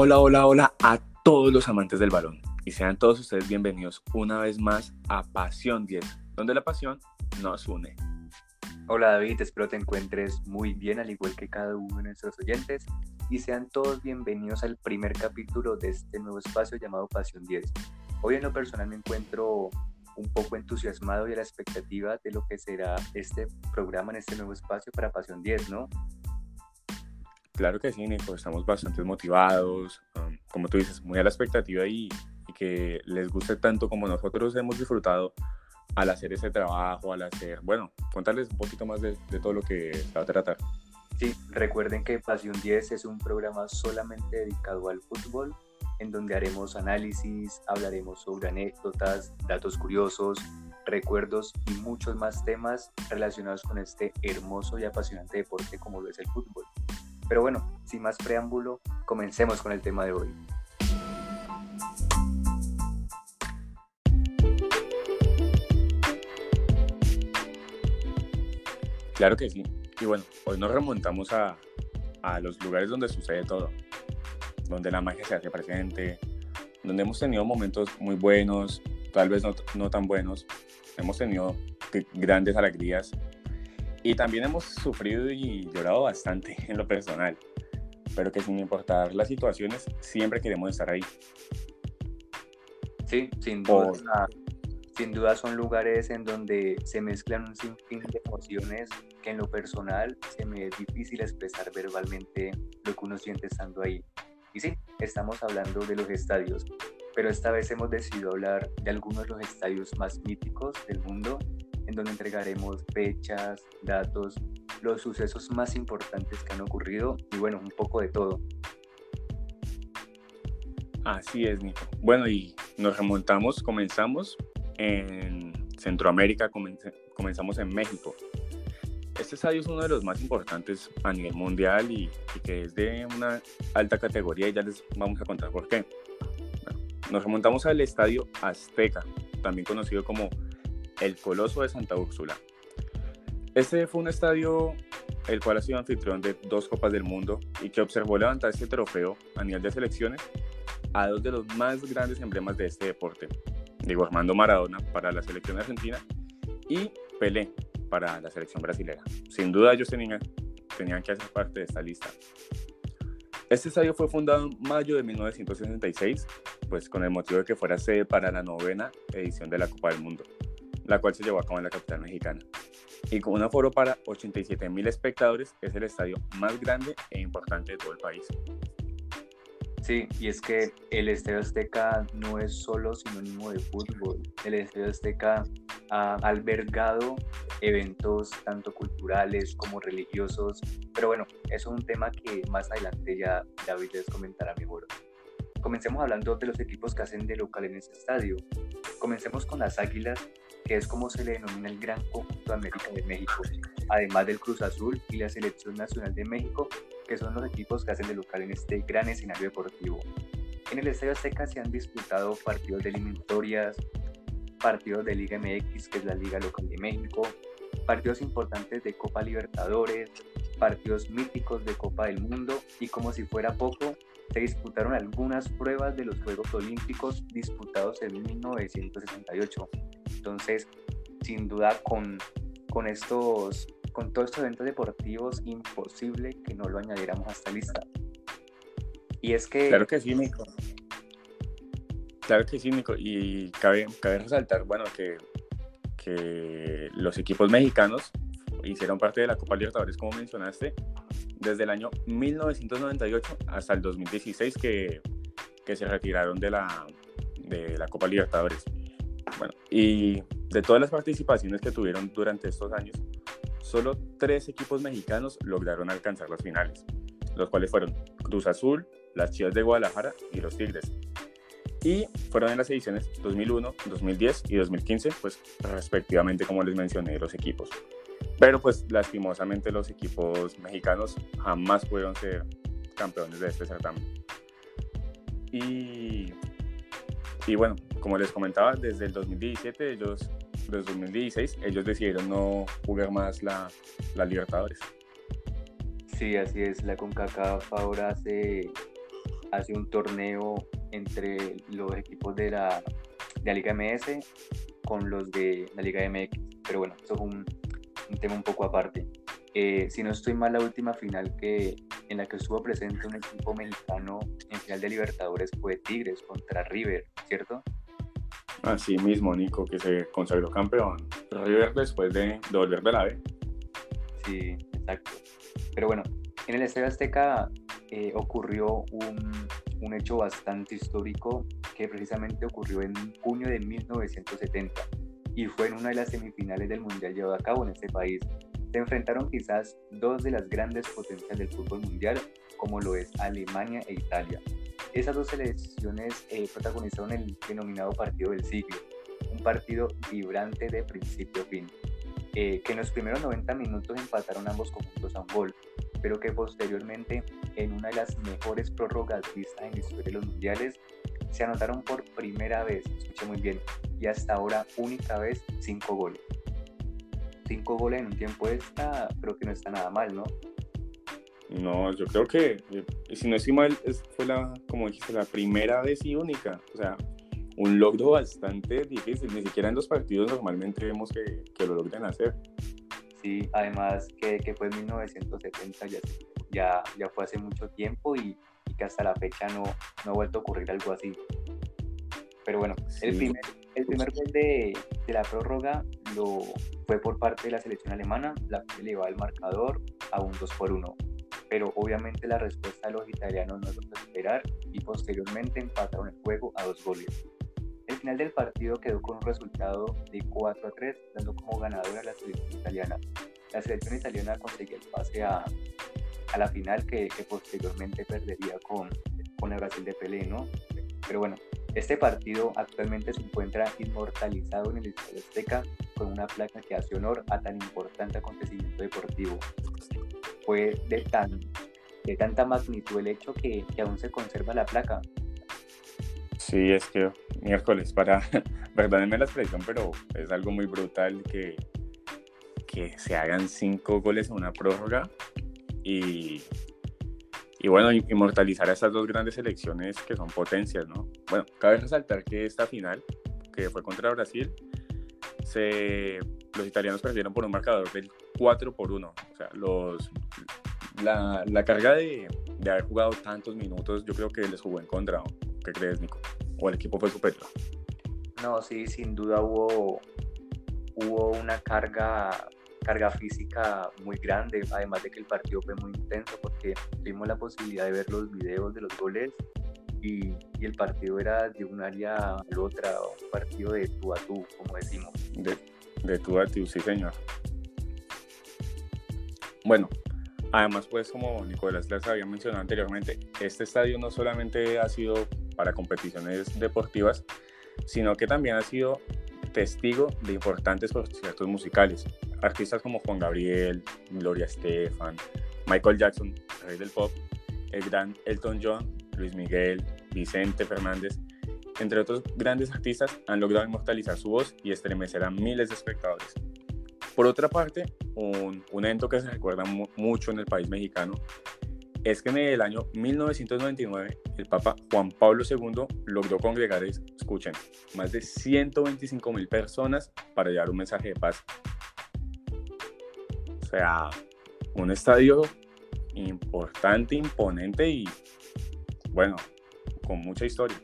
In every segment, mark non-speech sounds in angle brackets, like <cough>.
Hola, hola, hola a todos los amantes del balón y sean todos ustedes bienvenidos una vez más a Pasión 10, donde la pasión nos une. Hola David, espero te encuentres muy bien al igual que cada uno de nuestros oyentes y sean todos bienvenidos al primer capítulo de este nuevo espacio llamado Pasión 10. Hoy en lo personal me encuentro un poco entusiasmado y a la expectativa de lo que será este programa en este nuevo espacio para Pasión 10, ¿no? Claro que sí, Nico, estamos bastante motivados, um, como tú dices, muy a la expectativa y, que les guste tanto como nosotros hemos disfrutado al hacer ese trabajo, al hacer, bueno, contarles un poquito más de, todo lo que se va a tratar. Sí, recuerden que Pasión 10 es un programa solamente dedicado al fútbol, en donde haremos análisis, hablaremos sobre anécdotas, datos curiosos, recuerdos y muchos más temas relacionados con este hermoso y apasionante deporte como lo es el fútbol. Pero bueno, sin más preámbulo, comencemos con el tema de hoy. Claro que sí. Y bueno, hoy nos remontamos a, a los lugares donde sucede todo, donde la magia se hace presente, donde hemos tenido momentos muy buenos, tal vez no, no tan buenos, hemos tenido grandes alegrías y también hemos sufrido y llorado bastante en lo personal, pero que sin importar las situaciones, siempre queremos estar ahí. Sí, sin duda, sin duda son lugares en donde se mezclan un sinfín de emociones que en lo personal se me es difícil expresar verbalmente lo que uno siente estando ahí. Y sí, estamos hablando de los estadios, pero esta vez hemos decidido hablar de algunos de los estadios más míticos del mundo donde entregaremos fechas, datos, los sucesos más importantes que han ocurrido y bueno, un poco de todo. Así es, Nico. Bueno, y nos remontamos, comenzamos en Centroamérica, comenzamos en México. Este estadio es uno de los más importantes a nivel mundial y, que es de una alta categoría y ya les vamos a contar por qué. nos remontamos al estadio Azteca, también conocido como el Coloso de Santa Úrsula. Este fue un estadio el cual ha sido anfitrión de dos Copas del Mundo y que observó levantar este trofeo a nivel de selecciones a dos de los más grandes emblemas de este deporte. Digo, Armando Maradona para la selección argentina y Pelé para la selección brasilera. Sin duda ellos tenían, tenían que hacer parte de esta lista. Este estadio fue fundado en mayo de 1966, pues con el motivo de que fuera sede para la novena edición de la Copa del Mundo la cual se llevó a cabo en la capital mexicana. Y con un aforo para 87 mil espectadores, es el estadio más grande e importante de todo el país. Sí, y es que el Estadio Azteca no es solo sinónimo de fútbol. El Estadio Azteca ha albergado eventos tanto culturales como religiosos, pero bueno, eso es un tema que más adelante ya David les comentará mejor. Comencemos hablando de los equipos que hacen de local en ese estadio. Comencemos con las Águilas, que es como se le denomina el Gran Conjunto de América de México, además del Cruz Azul y la Selección Nacional de México, que son los equipos que hacen de local en este gran escenario deportivo. En el Estadio Azteca se han disputado partidos de eliminatorias, partidos de Liga MX, que es la Liga Local de México, partidos importantes de Copa Libertadores, partidos míticos de Copa del Mundo y como si fuera poco, se disputaron algunas pruebas de los Juegos Olímpicos disputados en 1968. Entonces, sin duda, con, con, estos, con todos estos eventos deportivos, imposible que no lo añadiéramos a esta lista. Y es que... Claro que sí, Nico. Claro que sí, Nico. Y cabe, cabe resaltar, bueno, que, que los equipos mexicanos hicieron parte de la Copa Libertadores, como mencionaste, desde el año 1998 hasta el 2016 que, que se retiraron de la, de la Copa Libertadores. Bueno, y de todas las participaciones que tuvieron durante estos años, solo tres equipos mexicanos lograron alcanzar las finales, los cuales fueron Cruz Azul, las Chivas de Guadalajara y los Tigres. Y fueron en las ediciones 2001, 2010 y 2015, pues respectivamente como les mencioné los equipos. Pero pues lastimosamente los equipos mexicanos jamás pudieron ser campeones de este certamen. Y, y bueno, como les comentaba, desde el 2017, ellos, desde 2016, ellos decidieron no jugar más la, la Libertadores. Sí, así es. La CONCACAF ahora hace hace un torneo entre los equipos de la, de la Liga MS con los de la Liga MX. Pero bueno, eso es un, un tema un poco aparte. Eh, si no estoy mal, la última final que, en la que estuvo presente un equipo mexicano en final de Libertadores fue Tigres contra River, ¿cierto? Así mismo, Nico, que se consagró campeón. River después de, de volver de la B. Sí, exacto. Pero bueno, en el Estadio Azteca eh, ocurrió un, un, hecho bastante histórico que precisamente ocurrió en junio de 1970 y fue en una de las semifinales del Mundial llevado a cabo en este país. Se enfrentaron quizás dos de las grandes potencias del fútbol mundial, como lo es Alemania e Italia. Esas dos selecciones eh, protagonizaron el denominado partido del siglo, un partido vibrante de principio a fin, eh, que en los primeros 90 minutos empataron ambos conjuntos a un gol, pero que posteriormente, en una de las mejores prórrogas vistas en la historia de los mundiales, se anotaron por primera vez, escuché muy bien, y hasta ahora única vez cinco goles. Cinco goles en un tiempo extra, creo que no está nada mal, ¿no? No, yo creo que, eh, si no estoy mal, fue la, como dijiste, la primera vez y única. O sea, un logro bastante difícil. Ni siquiera en los partidos normalmente vemos que, que lo logran hacer. Sí, además que, que fue en 1970, ya, ya, ya fue hace mucho tiempo y, y, que hasta la fecha no, no ha vuelto a ocurrir algo así. Pero bueno, sí. el primer, el primer gol de, de, la prórroga lo fue por parte de la selección alemana, la que le el marcador a un 2 por 1 pero obviamente la respuesta de los italianos no es lo esperar y posteriormente empataron el juego a dos goles. El final del partido quedó con un resultado de 4 a 3, dando como ganadora a la selección italiana. La selección italiana conseguía el pase a, a la final que, que, posteriormente perdería con, con el Brasil de Pelé, ¿no? Pero bueno, este partido actualmente se encuentra inmortalizado en el Estadio Azteca con una placa que hace honor a tan importante acontecimiento deportivo fue de, tan, de tanta magnitud el hecho que, aún se conserva la placa. Sí, es que miércoles, para, <laughs> perdónenme la expresión, pero es algo muy brutal que, que se hagan cinco goles en una prórroga y, y bueno, inmortalizar a estas dos grandes selecciones que son potencias, ¿no? Bueno, cabe resaltar que esta final, que fue contra Brasil, se, los italianos perdieron por un marcador del 4 por 1. O sea, los, la, la carga de, de, haber jugado tantos minutos, yo creo que les jugó en contra. ¿Qué crees, Nico? ¿O el equipo fue superior? No, sí, sin duda hubo, hubo una carga, carga física muy grande, además de que el partido fue muy intenso porque tuvimos la posibilidad de ver los videos de los goles y, y, el partido era de un área a la otra, un partido de tú a tú, como decimos. De, de tú a tú, sí, señor. Bueno, además, pues como Nicolás les había mencionado anteriormente, este estadio no solamente ha sido para competiciones deportivas, sino que también ha sido testigo de importantes conciertos musicales. Artistas como Juan Gabriel, Gloria Estefan, Michael Jackson, rey del pop, el gran Elton John, Luis Miguel, Vicente Fernández, entre otros grandes artistas, han logrado inmortalizar su voz y estremecer a miles de espectadores. Por otra parte, un, evento que se recuerda mu mucho en el país mexicano es que en el año 1999 el Papa Juan Pablo II logró congregar, escuchen, más de 125 mil personas para llevar un mensaje de paz. O sea, un estadio importante, imponente y, bueno, con mucha historia.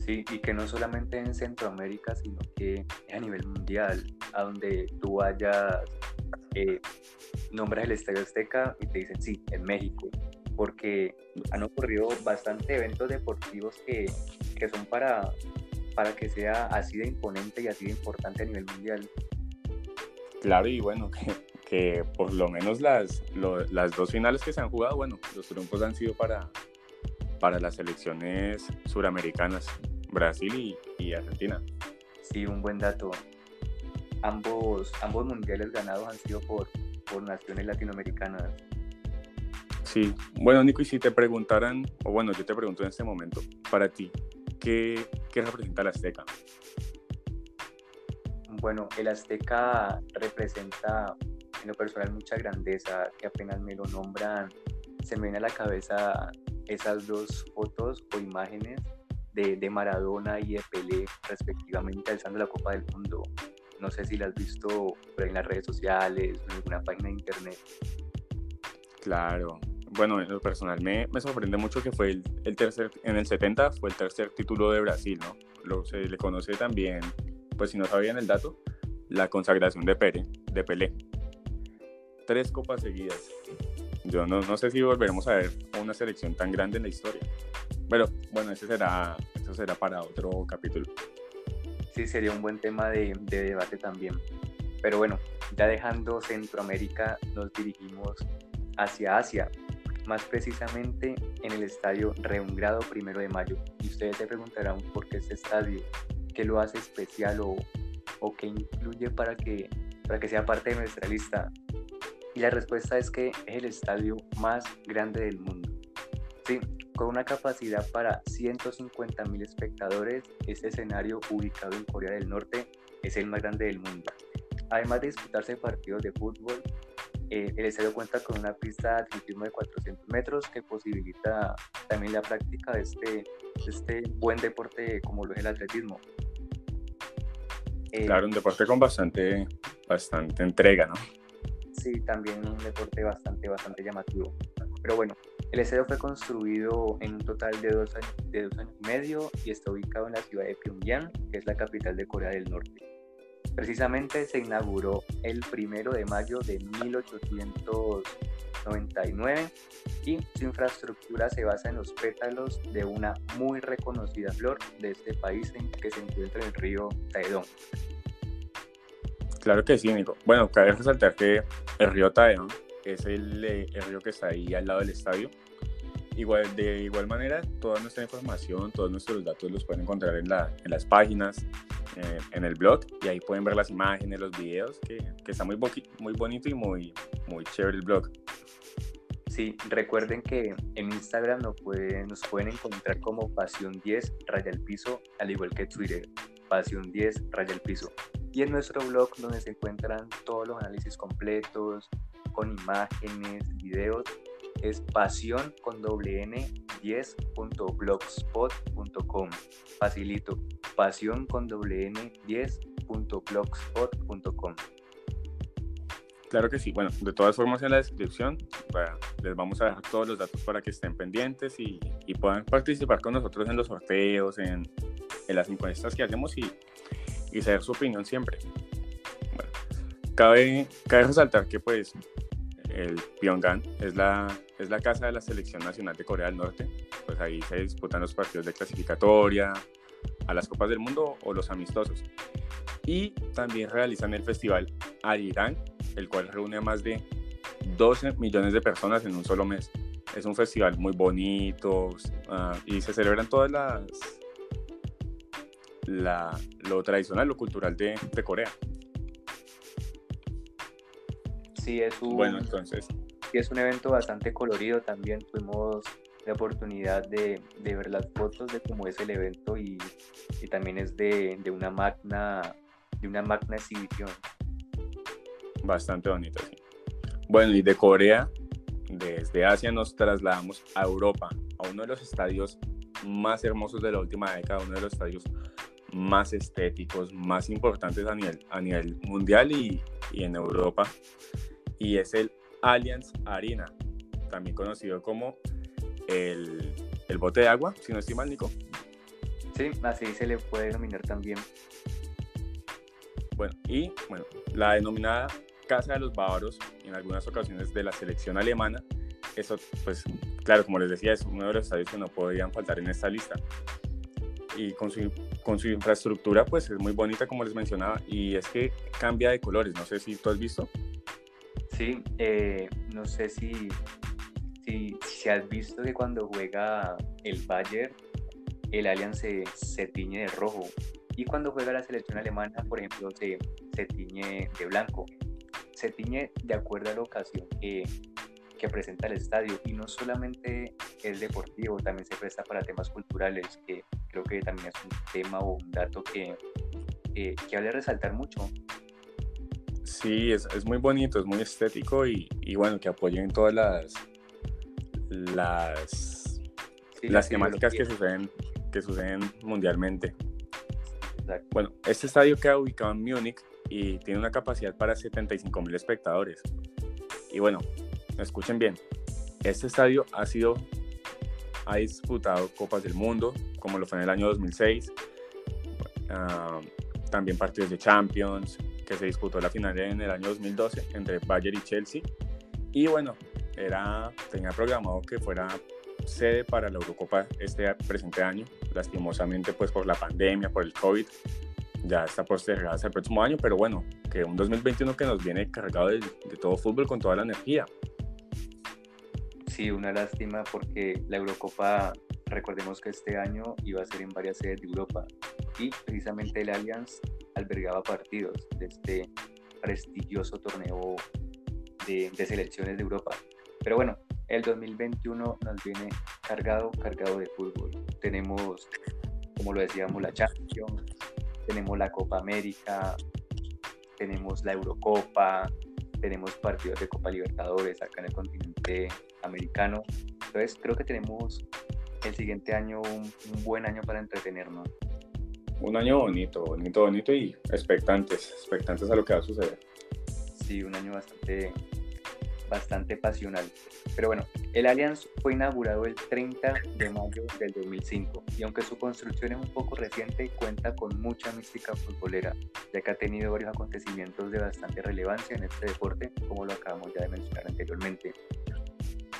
Sí, y que no solamente en Centroamérica, sino que a nivel mundial, a donde tú vayas, eh, nombras el Estadio Azteca y te dicen, sí, en México, porque han ocurrido bastantes eventos deportivos que, que son para, para que sea así de imponente y así de importante a nivel mundial. Claro, y bueno, que, que por lo menos las, lo, las dos finales que se han jugado, bueno, los triunfos han sido para, para las selecciones suramericanas. Brasil y, y, Argentina. Sí, un buen dato. Ambos, ambos mundiales ganados han sido por, por naciones latinoamericanas. Sí, bueno, Nico, y si te preguntaran, o bueno, yo te pregunto en este momento, para ti, ¿qué, qué representa el Azteca? Bueno, el Azteca representa en lo personal mucha grandeza, que apenas me lo nombran, se me viene a la cabeza esas dos fotos o imágenes de, de, Maradona y de Pelé respectivamente alzando la Copa del Mundo. No sé si la has visto en las redes sociales o en alguna página de internet. Claro. Bueno, en lo personal me, me sorprende mucho que fue el, el, tercer, en el 70 fue el tercer título de Brasil, ¿no? Lo, se le conoce también, pues si no sabían el dato, la consagración de, de Pelé. Tres copas seguidas. Yo no, no sé si volveremos a ver una selección tan grande en la historia. Pero bueno, ese será, eso será para otro capítulo. Sí, sería un buen tema de, de debate también. Pero bueno, ya dejando Centroamérica, nos dirigimos hacia Asia, más precisamente en el estadio Reungrado Primero de Mayo. Y ustedes se preguntarán por qué este estadio, qué lo hace especial o, o qué incluye para que, para que sea parte de nuestra lista. Y la respuesta es que es el estadio más grande del mundo. Sí, con una capacidad para 150 mil espectadores, este escenario ubicado en Corea del Norte es el más grande del mundo. Además de disputarse partidos de fútbol, eh, el estadio cuenta con una pista de atletismo de 400 metros que posibilita también la práctica de este, este buen deporte como lo es el atletismo. Eh, claro, un deporte con bastante entrega, ¿no? Sí, también un deporte bastante, bastante llamativo. Pero bueno, el estadio fue construido en un total de dos, años, de dos años y medio y está ubicado en la ciudad de Pyongyang, que es la capital de Corea del Norte. Precisamente se inauguró el primero de mayo de 1899 y su infraestructura se basa en los pétalos de una muy reconocida flor de este país en que se encuentra en el río Taedong. Claro que sí, Nico. Bueno, cabe resaltar que el río Taedong es el, eh, el río que está ahí al lado del estadio Igual, de igual manera, toda nuestra información, todos nuestros datos los pueden encontrar en, la, en las páginas, eh, en el blog, y ahí pueden ver las imágenes, los videos, que, que está muy, muy bonito y muy, muy chévere el blog. Sí, recuerden que en Instagram nos pueden, nos pueden encontrar como Pasión 10 Raya el Piso, al igual que Twitter, Pasión 10 Raya el Piso. Y en nuestro blog donde se encuentran todos los análisis completos, con imágenes, videos es pasión con doble n 10.blogspot.com. Facilito, pasión con doble n 10.blogspot.com. Claro que sí. Bueno, de todas formas en la descripción les vamos a dejar todos los datos para que estén pendientes y, y puedan participar con nosotros en los sorteos, en, en las encuestas que hacemos y, y saber su opinión siempre. Bueno, cabe, cabe resaltar que pues el Pyongyang es la, es la casa de la selección nacional de Corea del Norte. Pues ahí se disputan los partidos de clasificatoria a las Copas del Mundo o los amistosos. Y también realizan el festival Arirang, el cual reúne a más de 12 millones de personas en un solo mes. Es un festival muy bonito uh, y se celebran todas las la, lo tradicional, lo cultural de, de Corea. Sí, es un, bueno, entonces. Sí, es un evento bastante colorido también. Tuvimos la oportunidad de, de ver las fotos de cómo es el evento y, y también es de, de, una magna de una magna exhibición. Bastante bonito, sí. Bueno, y de Corea, desde Asia nos trasladamos a Europa, a uno de los estadios más hermosos de la última década, uno de los estadios más estéticos, más importantes a nivel, a nivel mundial y, y en Europa y es el Allianz Arena, también conocido como el, el bote de agua, si no estoy mal, Nico. Sí, así se le puede denominar también. Bueno, y bueno, la denominada Casa de los Bávaros, en algunas ocasiones de la selección alemana, eso, pues, claro, como les decía, es uno de los estadios que no podían faltar en esta lista. Y con su, con su infraestructura, pues, es muy bonita, como les mencionaba, y es que cambia de colores. No sé si tú has visto. Sí, eh, no sé si, si, si, has visto que cuando juega el Bayern, el Allianz se, tiñe de rojo. Y cuando juega la selección alemana, por ejemplo, se, se tiñe de blanco. Se tiñe de acuerdo a la ocasión que, que presenta el estadio. Y no solamente es deportivo, también se presta para temas culturales, que creo que también es un tema o un dato que, eh, que vale resaltar mucho. Sí, es, es, muy bonito, es muy estético y, y, bueno, que apoyen todas las, las, las temáticas que suceden, que suceden mundialmente. Bueno, este estadio queda ubicado en Múnich y tiene una capacidad para 75 mil espectadores. Y bueno, escuchen bien, este estadio ha sido, ha disputado Copas del Mundo, como lo fue en el año 2006, ah, también partidos de Champions, que se disputó la final en el año 2012 entre Bayern y Chelsea. Y bueno, era, tenía programado que fuera sede para la Eurocopa este presente año. Lastimosamente, pues por la pandemia, por el COVID, ya está postergada hasta el próximo año, pero bueno, que un 2021 que nos viene cargado de, de todo fútbol con toda la energía. Sí, una lástima porque la Eurocopa, recordemos que este año iba a ser en varias sedes de Europa y precisamente el Allianz albergaba partidos de este prestigioso torneo de, de selecciones de Europa. Pero bueno, el 2021 nos viene cargado, cargado de fútbol. Tenemos, como lo decíamos, la Champions, tenemos la Copa América, tenemos la Eurocopa, tenemos partidos de Copa Libertadores acá en el continente americano. Entonces creo que tenemos el siguiente año un, un buen año para entretenernos. Un año bonito, bonito, bonito y expectantes, expectantes a lo que va a suceder. Sí, un año bastante bastante pasional. Pero bueno, el Allianz fue inaugurado el 30 de mayo del 2005 y aunque su construcción es un poco reciente, cuenta con mucha mística futbolera, ya que ha tenido varios acontecimientos de bastante relevancia en este deporte, como lo acabamos ya de mencionar anteriormente.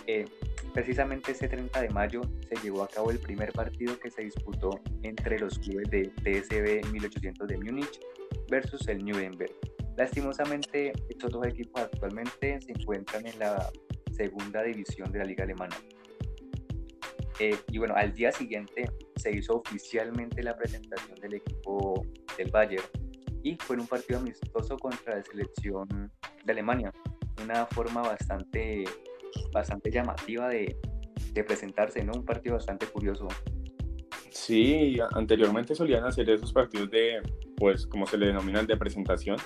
Eh, precisamente ese 30 de mayo se llevó a cabo el primer partido que se disputó entre los clubes de TSB 1800 de Múnich versus el Nuremberg Lastimosamente, estos dos equipos actualmente se encuentran en la segunda división de la liga alemana. Eh, y bueno, al día siguiente se hizo oficialmente la presentación del equipo del Bayern y fue un partido amistoso contra la selección de Alemania. Una forma bastante, bastante llamativa de, de presentarse, ¿no? Un partido bastante curioso. Sí, anteriormente solían hacer esos partidos de, pues, como se le denominan, de presentación,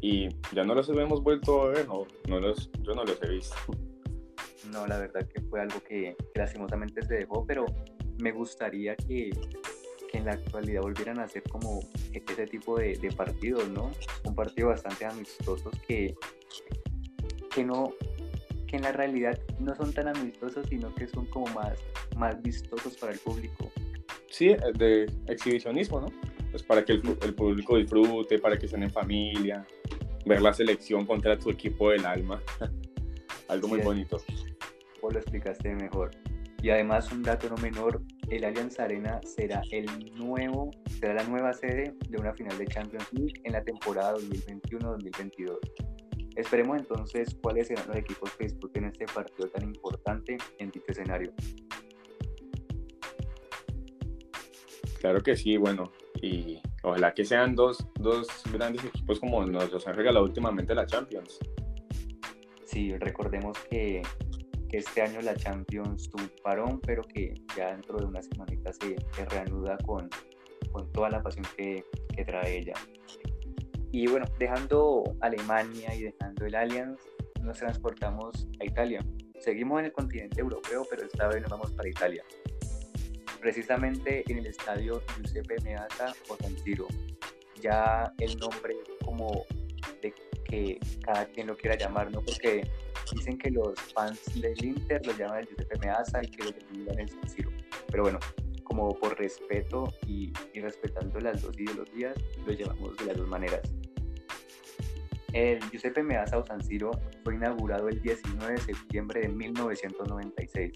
y ya no los hemos vuelto a ver, no, no los, yo no los he visto. No, la verdad que fue algo que, lastimosamente se dejó, pero me gustaría que, que, en la actualidad volvieran a hacer como ese tipo de, de partidos, ¿no? Un partido bastante amistosos que, que no que en la realidad no son tan amistosos, sino que son como más, más vistosos para el público. Sí, de exhibicionismo, ¿no? Pues para que el, el público disfrute, para que estén en familia, ver la selección contra tu equipo del alma. <laughs> Algo muy bonito. Vos lo explicaste mejor. Y además, un dato no menor, el Allianz Arena será el nuevo, será la nueva sede de una final de Champions League en la temporada 2021-2022. Esperemos entonces cuáles serán los equipos que disputen este partido tan importante en dicho escenario. Claro que sí, bueno, y ojalá que sean dos, dos grandes equipos como nos los han regalado últimamente la Champions. Sí, recordemos que, que este año la Champions tuvo parón, pero que ya dentro de una semanita se, se reanuda con, con, toda la pasión que, que trae ella. Y bueno, dejando Alemania y dejando el Allianz, nos transportamos a Italia. Seguimos en el continente europeo, pero esta vez nos vamos para Italia precisamente en el estadio Giuseppe Meazza o San Siro. Ya el nombre como de que cada quien lo quiera llamar, ¿no? Porque dicen que los fans del Inter lo llaman el Giuseppe Meazza y que los del Milan el San Siro. Pero bueno, como por respeto y, y respetando las dos ideologías, lo llamamos de las dos maneras. El Giuseppe Meazza o San Siro fue inaugurado el 19 de septiembre de 1996.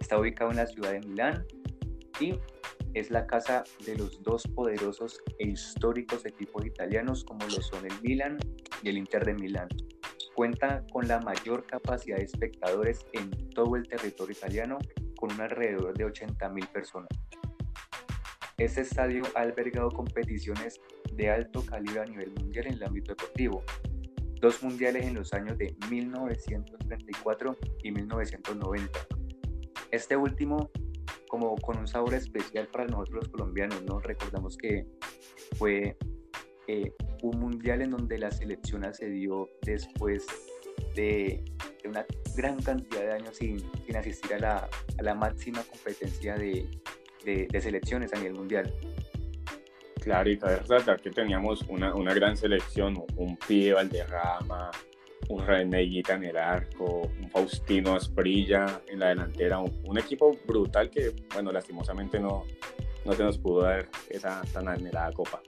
Está ubicado en la ciudad de Milán y es la casa de los dos poderosos e históricos equipos italianos como lo son el Milan y el Inter de Milán. Cuenta con la mayor capacidad de espectadores en todo el territorio italiano, con un alrededor de 80.000 personas. Este estadio ha albergado competiciones de alto calibre a nivel mundial en el ámbito deportivo. Dos mundiales en los años de 1934 y 1990. Este último como con un sabor especial para nosotros los colombianos, ¿no? Recordamos que fue eh, un mundial en donde la selección accedió después de, de una gran cantidad de años sin, sin asistir a la, a la máxima competencia de, de, de, selecciones a nivel mundial. Claro, y cabe resaltar que teníamos una, una gran selección, un Pío Valderrama, un René Guita en el arco, un Faustino Asprilla en la delantera, un, equipo brutal que, bueno, lastimosamente no, no se nos pudo dar esa tan anhelada copa.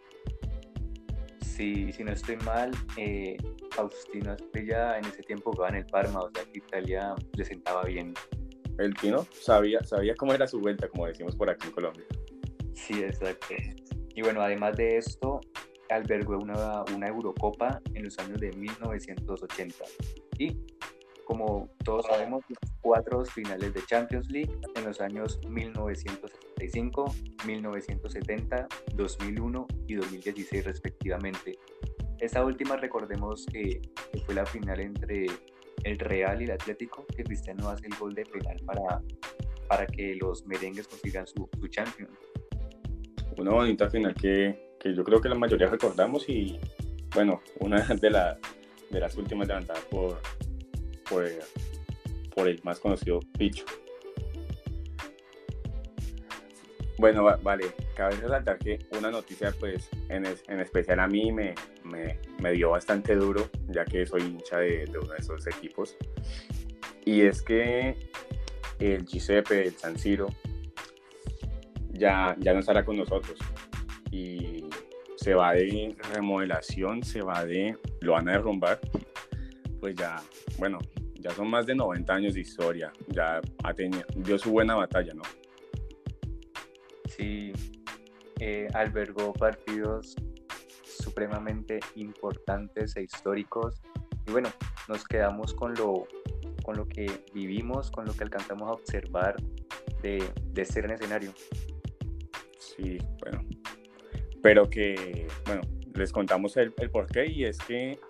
Sí, si no estoy mal, eh, Faustino Asprilla en ese tiempo jugaba en el Parma, o sea que Italia le sentaba bien. El Tino sabía, sabía cómo era su vuelta, como decimos por aquí en Colombia. Sí, exacto. Y bueno, además de esto, albergó una, una Eurocopa en los años de 1980. Y como todos sabemos, cuatro finales de Champions League en los años 1975, 1970, 2001 y 2016 respectivamente. Esta última recordemos que, fue la final entre el Real y el Atlético, que Cristiano hace el gol de penal para, para que los merengues consigan su, su Champions. Una bonita final que que yo creo que la mayoría recordamos y bueno, una <laughs> de, la, de las últimas levantadas por, por, por el más conocido Picho. Bueno, vale, cabe resaltar que una noticia, pues, en, en especial a mí me, me, me, dio bastante duro, ya que soy hincha de, de, uno de esos equipos. Y es que el Giuseppe, el San Siro, ya, ya no estará con nosotros. Y se va de remodelación, se va de, lo van a derrumbar, pues ya, bueno, ya son más de 90 años de historia, ya ha tenido, dio su buena batalla, ¿no? Sí, eh, albergó partidos supremamente importantes e históricos. Y bueno, nos quedamos con lo, con lo que vivimos, con lo que alcanzamos a observar de, de este gran escenario. Sí, bueno, pero que, bueno, les contamos el, el porqué y es que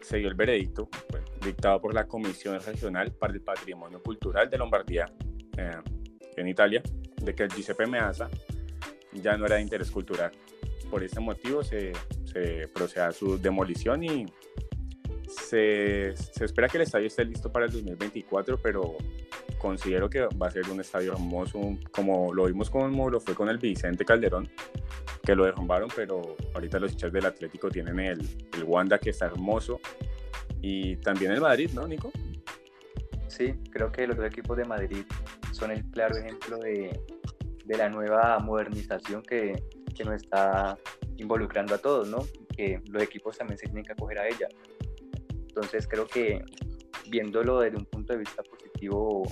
se dio el veredicto dictado por la Comisión Regional para el Patrimonio Cultural de Lombardía eh, en Italia de que el Giuseppe Meazza ya no era de interés cultural. Por este motivo se, se procede a su demolición y se, se, espera que el estadio esté listo para el 2024, pero considero que va a ser un estadio hermoso, como lo vimos como lo fue con el Vicente Calderón, que lo derrumbaron, pero ahorita los hinchas del Atlético tienen el, el Wanda que está hermoso y también el Madrid, ¿no, Nico? Sí, creo que los dos equipos de Madrid son el claro ejemplo de, de la nueva modernización que, que nos está involucrando a todos, ¿no? Que los equipos también se tienen que acoger a ella. Entonces creo que viéndolo desde un punto de vista positivo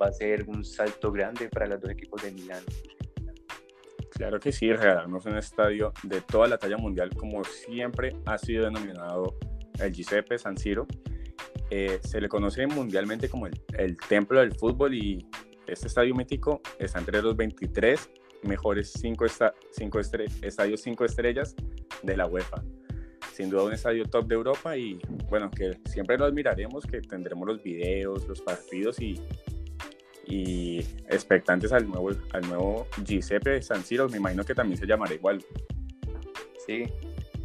va a ser un salto grande para los dos equipos de Milán. Claro que sí, regalarnos un estadio de toda la talla mundial, como siempre ha sido denominado el Giuseppe San Siro. Eh, se le conoce mundialmente como el, el, templo del fútbol y este estadio mítico está entre los 23 mejores 5 cinco estadios 5 estrellas de la UEFA. Sin duda un estadio top de Europa y bueno, que siempre lo admiraremos, que tendremos los videos, los partidos y y expectantes al nuevo, al nuevo Giuseppe San Siro, me imagino que también se llamará igual. Sí,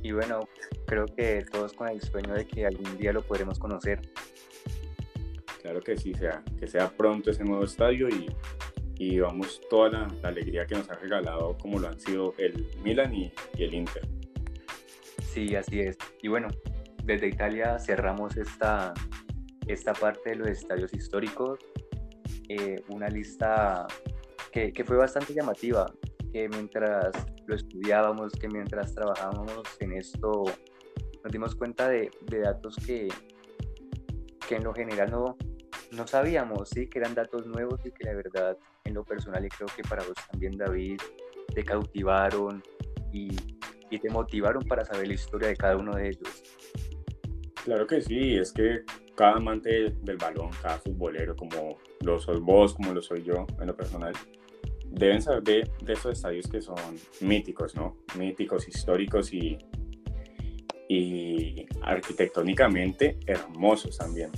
y bueno, creo que todos con el sueño de que algún día lo podremos conocer. Claro que sí, sea, que sea pronto ese nuevo estadio y, y vamos toda la, alegría que nos ha regalado como lo han sido el Milan y, y el Inter. Sí, así es. Y bueno, desde Italia cerramos esta, esta parte de los estadios históricos eh, una lista que, que, fue bastante llamativa, que mientras lo estudiábamos, que mientras trabajábamos en esto, nos dimos cuenta de, de datos que, que en lo general no, no sabíamos, ¿sí? que eran datos nuevos y que la verdad, en lo personal, y creo que para vos también, David, te cautivaron y, y te motivaron para saber la historia de cada uno de ellos. Claro que sí, es que cada amante del balón, cada futbolero, como lo soy vos, como lo soy yo en lo personal, deben saber de, de esos estadios que son míticos, ¿no? Míticos, históricos y, y arquitectónicamente hermosos también.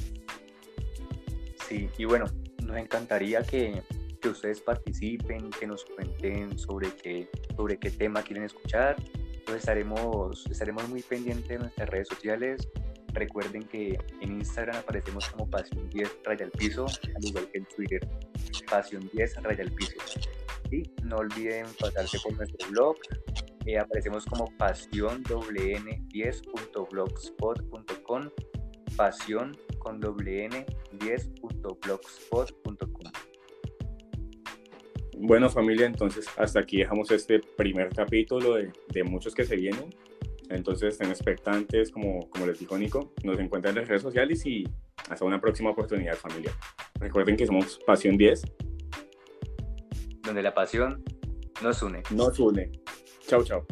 Sí, y bueno, nos encantaría que, que ustedes participen, que nos cuenten sobre qué, sobre qué tema quieren escuchar. Entonces estaremos, estaremos muy pendientes de nuestras redes sociales Recuerden que en Instagram aparecemos como Pasión 10 Raya al Piso, al igual que en Twitter, Pasión 10 Raya al Piso. Y no olviden pasarse por nuestro blog, eh, aparecemos como pasión10.blogspot.com, pasión con doble n 10.blogspot.com. Bueno familia, entonces hasta aquí dejamos este primer capítulo de, de muchos que se vienen. Entonces estén expectantes, como, como les dijo Nico, nos encuentran en las redes sociales y hasta una próxima oportunidad familia. Recuerden que somos Pasión 10. Donde la pasión nos une. Nos une. Chao, chao.